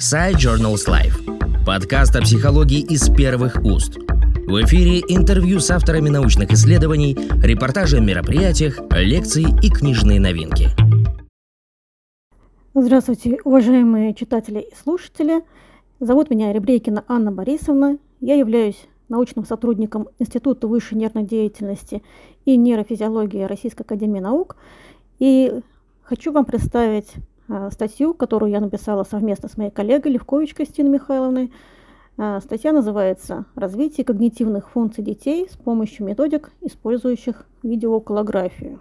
Side Journals Life. Подкаст о психологии из первых уст. В эфире интервью с авторами научных исследований, репортажи о мероприятиях, лекции и книжные новинки. Здравствуйте, уважаемые читатели и слушатели. Зовут меня Ребрейкина Анна Борисовна. Я являюсь научным сотрудником Института высшей нервной деятельности и нейрофизиологии Российской академии наук. И хочу вам представить статью, которую я написала совместно с моей коллегой Левкович Кристиной Михайловной. А, статья называется «Развитие когнитивных функций детей с помощью методик, использующих видеоокулографию».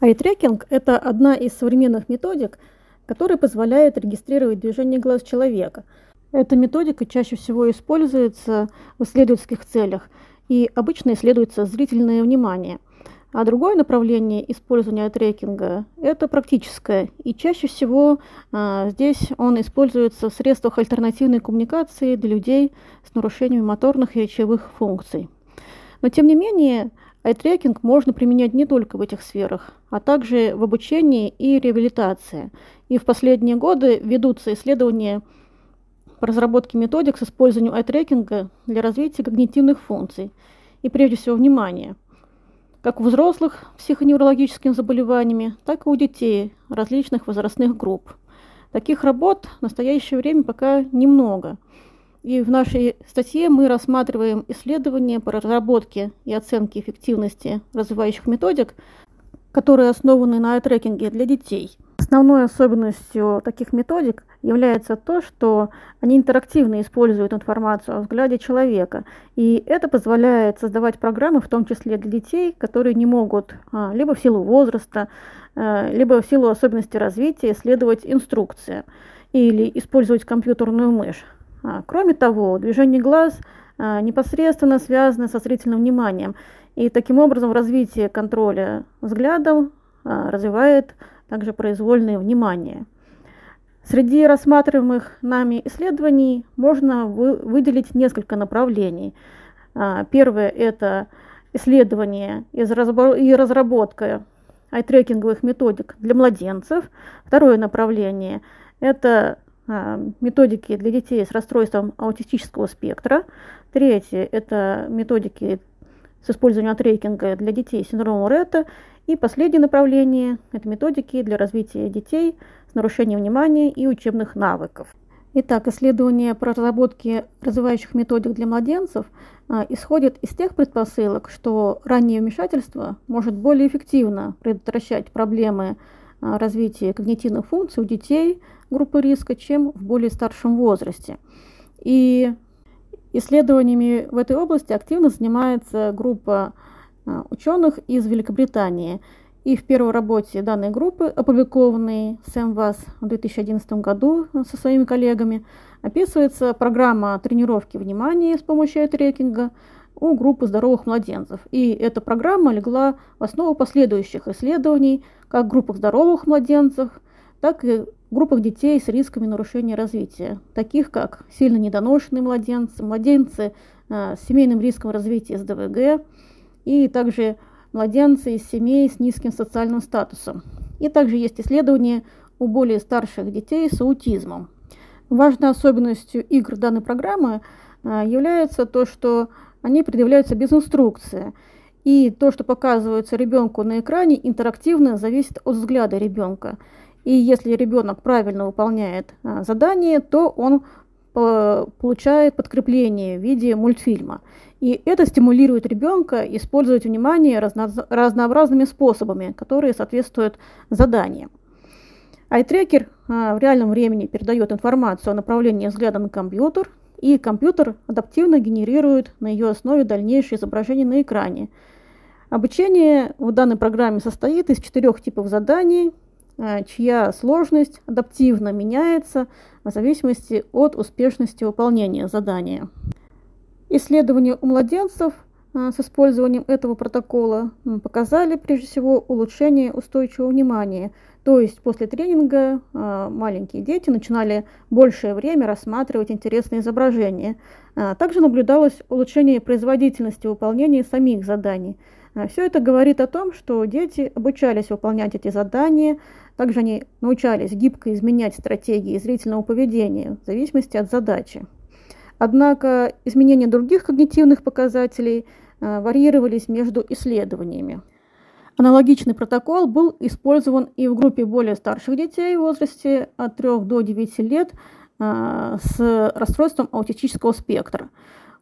Айтрекинг – это одна из современных методик, которая позволяет регистрировать движение глаз человека. Эта методика чаще всего используется в исследовательских целях и обычно исследуется зрительное внимание – а другое направление использования трекинга – это практическое. И чаще всего а, здесь он используется в средствах альтернативной коммуникации для людей с нарушениями моторных и речевых функций. Но тем не менее, айтрекинг можно применять не только в этих сферах, а также в обучении и реабилитации. И в последние годы ведутся исследования по разработке методик с использованием айтрекинга для развития когнитивных функций и прежде всего внимания – как у взрослых психоневрологическими заболеваниями, так и у детей различных возрастных групп. Таких работ в настоящее время пока немного. И в нашей статье мы рассматриваем исследования по разработке и оценке эффективности развивающих методик, которые основаны на трекинге для детей – Основной особенностью таких методик является то, что они интерактивно используют информацию о взгляде человека. И это позволяет создавать программы, в том числе для детей, которые не могут а, либо в силу возраста, а, либо в силу особенностей развития исследовать инструкции или использовать компьютерную мышь. А, кроме того, движение глаз непосредственно связано со зрительным вниманием. И таким образом развитие контроля взглядом развивает также произвольное внимание. Среди рассматриваемых нами исследований можно вы, выделить несколько направлений. А, первое – это исследование и разработка айтрекинговых методик для младенцев. Второе направление – это а, методики для детей с расстройством аутистического спектра. Третье – это методики с использованием трекинга для детей с синдромом Ретта. И последнее направление – это методики для развития детей с нарушением внимания и учебных навыков. Итак, исследование по разработке развивающих методик для младенцев а, исходит из тех предпосылок, что раннее вмешательство может более эффективно предотвращать проблемы а, развития когнитивных функций у детей группы риска, чем в более старшем возрасте. И исследованиями в этой области активно занимается группа ученых из Великобритании. И в первой работе данной группы, опубликованной Сэм Вас в 2011 году со своими коллегами, описывается программа тренировки внимания с помощью трекинга у группы здоровых младенцев. И эта программа легла в основу последующих исследований как в группах здоровых младенцев, так и в группах детей с рисками нарушения развития, таких как сильно недоношенные младенцы, младенцы э, с семейным риском развития СДВГ, и также младенцы из семей с низким социальным статусом. И также есть исследования у более старших детей с аутизмом. Важной особенностью игр данной программы а, является то, что они предъявляются без инструкции. И то, что показывается ребенку на экране, интерактивно зависит от взгляда ребенка. И если ребенок правильно выполняет а, задание, то он получает подкрепление в виде мультфильма. И это стимулирует ребенка использовать внимание разно разнообразными способами, которые соответствуют заданиям. Айтрекер а, в реальном времени передает информацию о направлении взгляда на компьютер, и компьютер адаптивно генерирует на ее основе дальнейшее изображение на экране. Обучение в данной программе состоит из четырех типов заданий, чья сложность адаптивно меняется в зависимости от успешности выполнения задания. Исследования у младенцев а, с использованием этого протокола показали прежде всего улучшение устойчивого внимания. То есть после тренинга а, маленькие дети начинали большее время рассматривать интересные изображения. Также наблюдалось улучшение производительности выполнения самих заданий. А, Все это говорит о том, что дети обучались выполнять эти задания, также они научались гибко изменять стратегии зрительного поведения в зависимости от задачи. Однако изменения других когнитивных показателей а, варьировались между исследованиями. Аналогичный протокол был использован и в группе более старших детей в возрасте от 3 до 9 лет а, с расстройством аутистического спектра.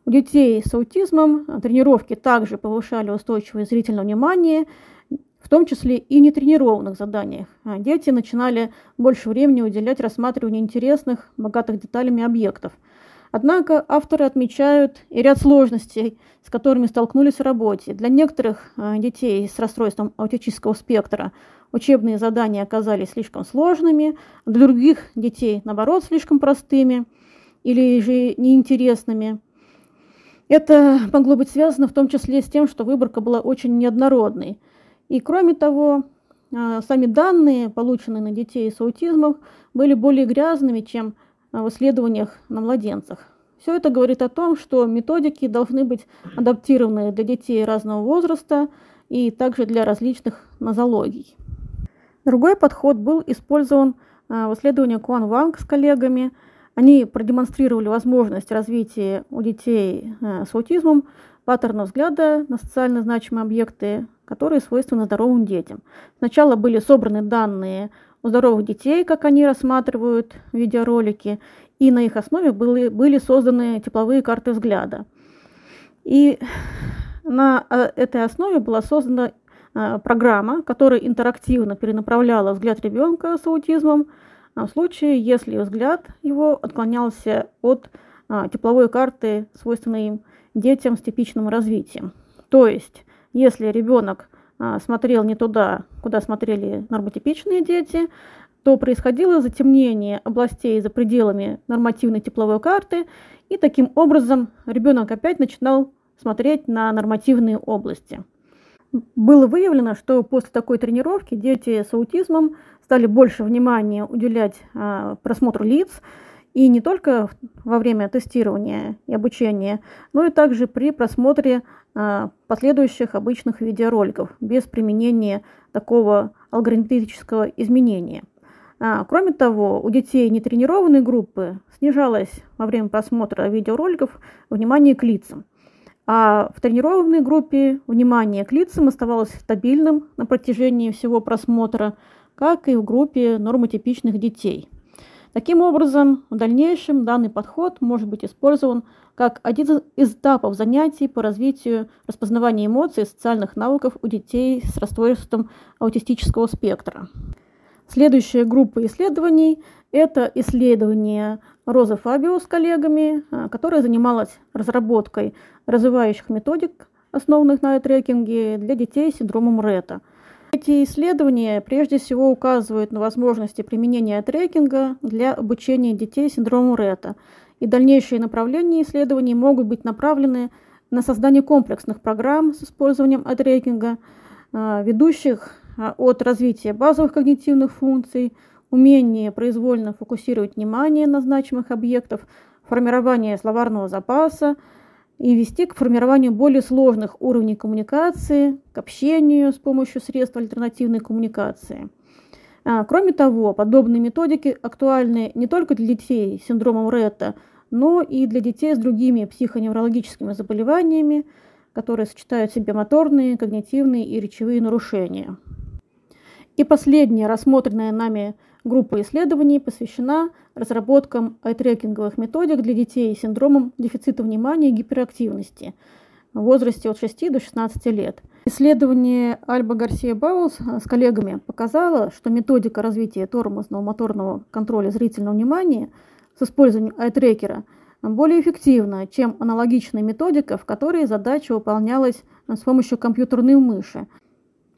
У детей с аутизмом тренировки также повышали устойчивое зрительное внимание, в том числе и нетренированных заданиях. А дети начинали больше времени уделять рассматриванию интересных, богатых деталями объектов. Однако авторы отмечают и ряд сложностей, с которыми столкнулись в работе. Для некоторых а, детей с расстройством аутического спектра учебные задания оказались слишком сложными, для других детей, наоборот, слишком простыми или же неинтересными. Это могло быть связано в том числе с тем, что выборка была очень неоднородной. И кроме того, а, сами данные, полученные на детей с аутизмом, были более грязными, чем в исследованиях на младенцах. Все это говорит о том, что методики должны быть адаптированы для детей разного возраста и также для различных нозологий. Другой подход был использован а, в исследовании Куан Ванг с коллегами – они продемонстрировали возможность развития у детей э, с аутизмом паттерна взгляда на социально значимые объекты, которые свойственны здоровым детям. Сначала были собраны данные у здоровых детей, как они рассматривают видеоролики, и на их основе были, были созданы тепловые карты взгляда. И на э, этой основе была создана э, программа, которая интерактивно перенаправляла взгляд ребенка с аутизмом в случае, если взгляд его отклонялся от а, тепловой карты, свойственной им детям с типичным развитием. То есть, если ребенок а, смотрел не туда, куда смотрели нормотипичные дети, то происходило затемнение областей за пределами нормативной тепловой карты, и таким образом ребенок опять начинал смотреть на нормативные области. Было выявлено, что после такой тренировки дети с аутизмом стали больше внимания уделять а, просмотру лиц, и не только во время тестирования и обучения, но и также при просмотре а, последующих обычных видеороликов без применения такого алгоритмического изменения. А, кроме того, у детей нетренированной группы снижалось во время просмотра видеороликов внимание к лицам. А в тренированной группе внимание к лицам оставалось стабильным на протяжении всего просмотра, как и в группе нормотипичных детей. Таким образом, в дальнейшем данный подход может быть использован как один из этапов занятий по развитию распознавания эмоций и социальных навыков у детей с расстройством аутистического спектра. Следующая группа исследований – это исследование Розы Фабио с коллегами, а, которая занималась разработкой развивающих методик, основанных на трекинге для детей с синдромом Ретта – эти исследования прежде всего указывают на возможности применения трекинга для обучения детей с Ретта, и дальнейшие направления исследований могут быть направлены на создание комплексных программ с использованием трекинга, а, ведущих а, от развития базовых когнитивных функций, умения произвольно фокусировать внимание на значимых объектах, формирования словарного запаса, и вести к формированию более сложных уровней коммуникации, к общению с помощью средств альтернативной коммуникации. А, кроме того, подобные методики актуальны не только для детей с синдромом Ретта, но и для детей с другими психоневрологическими заболеваниями, которые сочетают в себе моторные, когнитивные и речевые нарушения. И последняя рассмотренная нами группа исследований посвящена разработкам айтрекинговых методик для детей с синдромом дефицита внимания и гиперактивности в возрасте от 6 до 16 лет. Исследование Альба Гарсия Баулс с коллегами показало, что методика развития тормозного моторного контроля зрительного внимания с использованием айтрекера более эффективна, чем аналогичная методика, в которой задача выполнялась с помощью компьютерной мыши.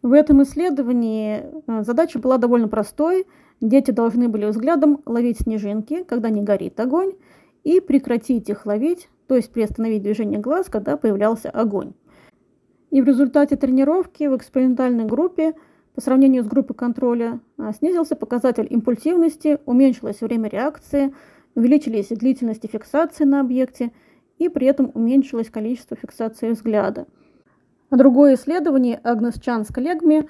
В этом исследовании э, задача была довольно простой – Дети должны были взглядом ловить снежинки, когда не горит огонь, и прекратить их ловить, то есть приостановить движение глаз, когда появлялся огонь. И в результате тренировки в экспериментальной группе по сравнению с группой контроля а, снизился показатель импульсивности, уменьшилось время реакции, увеличились длительности фиксации на объекте и при этом уменьшилось количество фиксации взгляда. Другое исследование Агнес Чан с коллегами,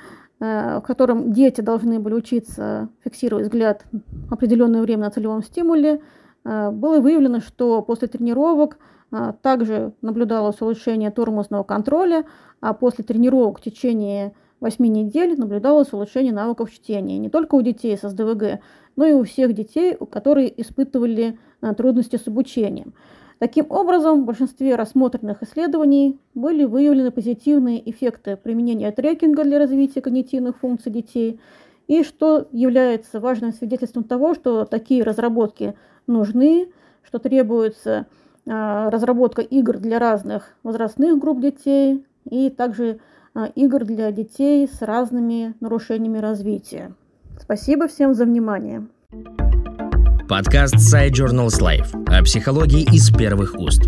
в котором дети должны были учиться фиксировать взгляд определенное время на целевом стимуле, э, было выявлено, что после тренировок э, также наблюдалось улучшение тормозного контроля, а после тренировок в течение 8 недель наблюдалось улучшение навыков чтения не только у детей с СДВГ, но и у всех детей, которые испытывали трудности с обучением. Таким образом, в большинстве рассмотренных исследований были выявлены позитивные эффекты применения трекинга для развития когнитивных функций детей, и что является важным свидетельством того, что такие разработки нужны, что требуется а, разработка игр для разных возрастных групп детей и также а, игр для детей с разными нарушениями развития. Спасибо всем за внимание. Подкаст Side Journals Life о психологии из первых уст.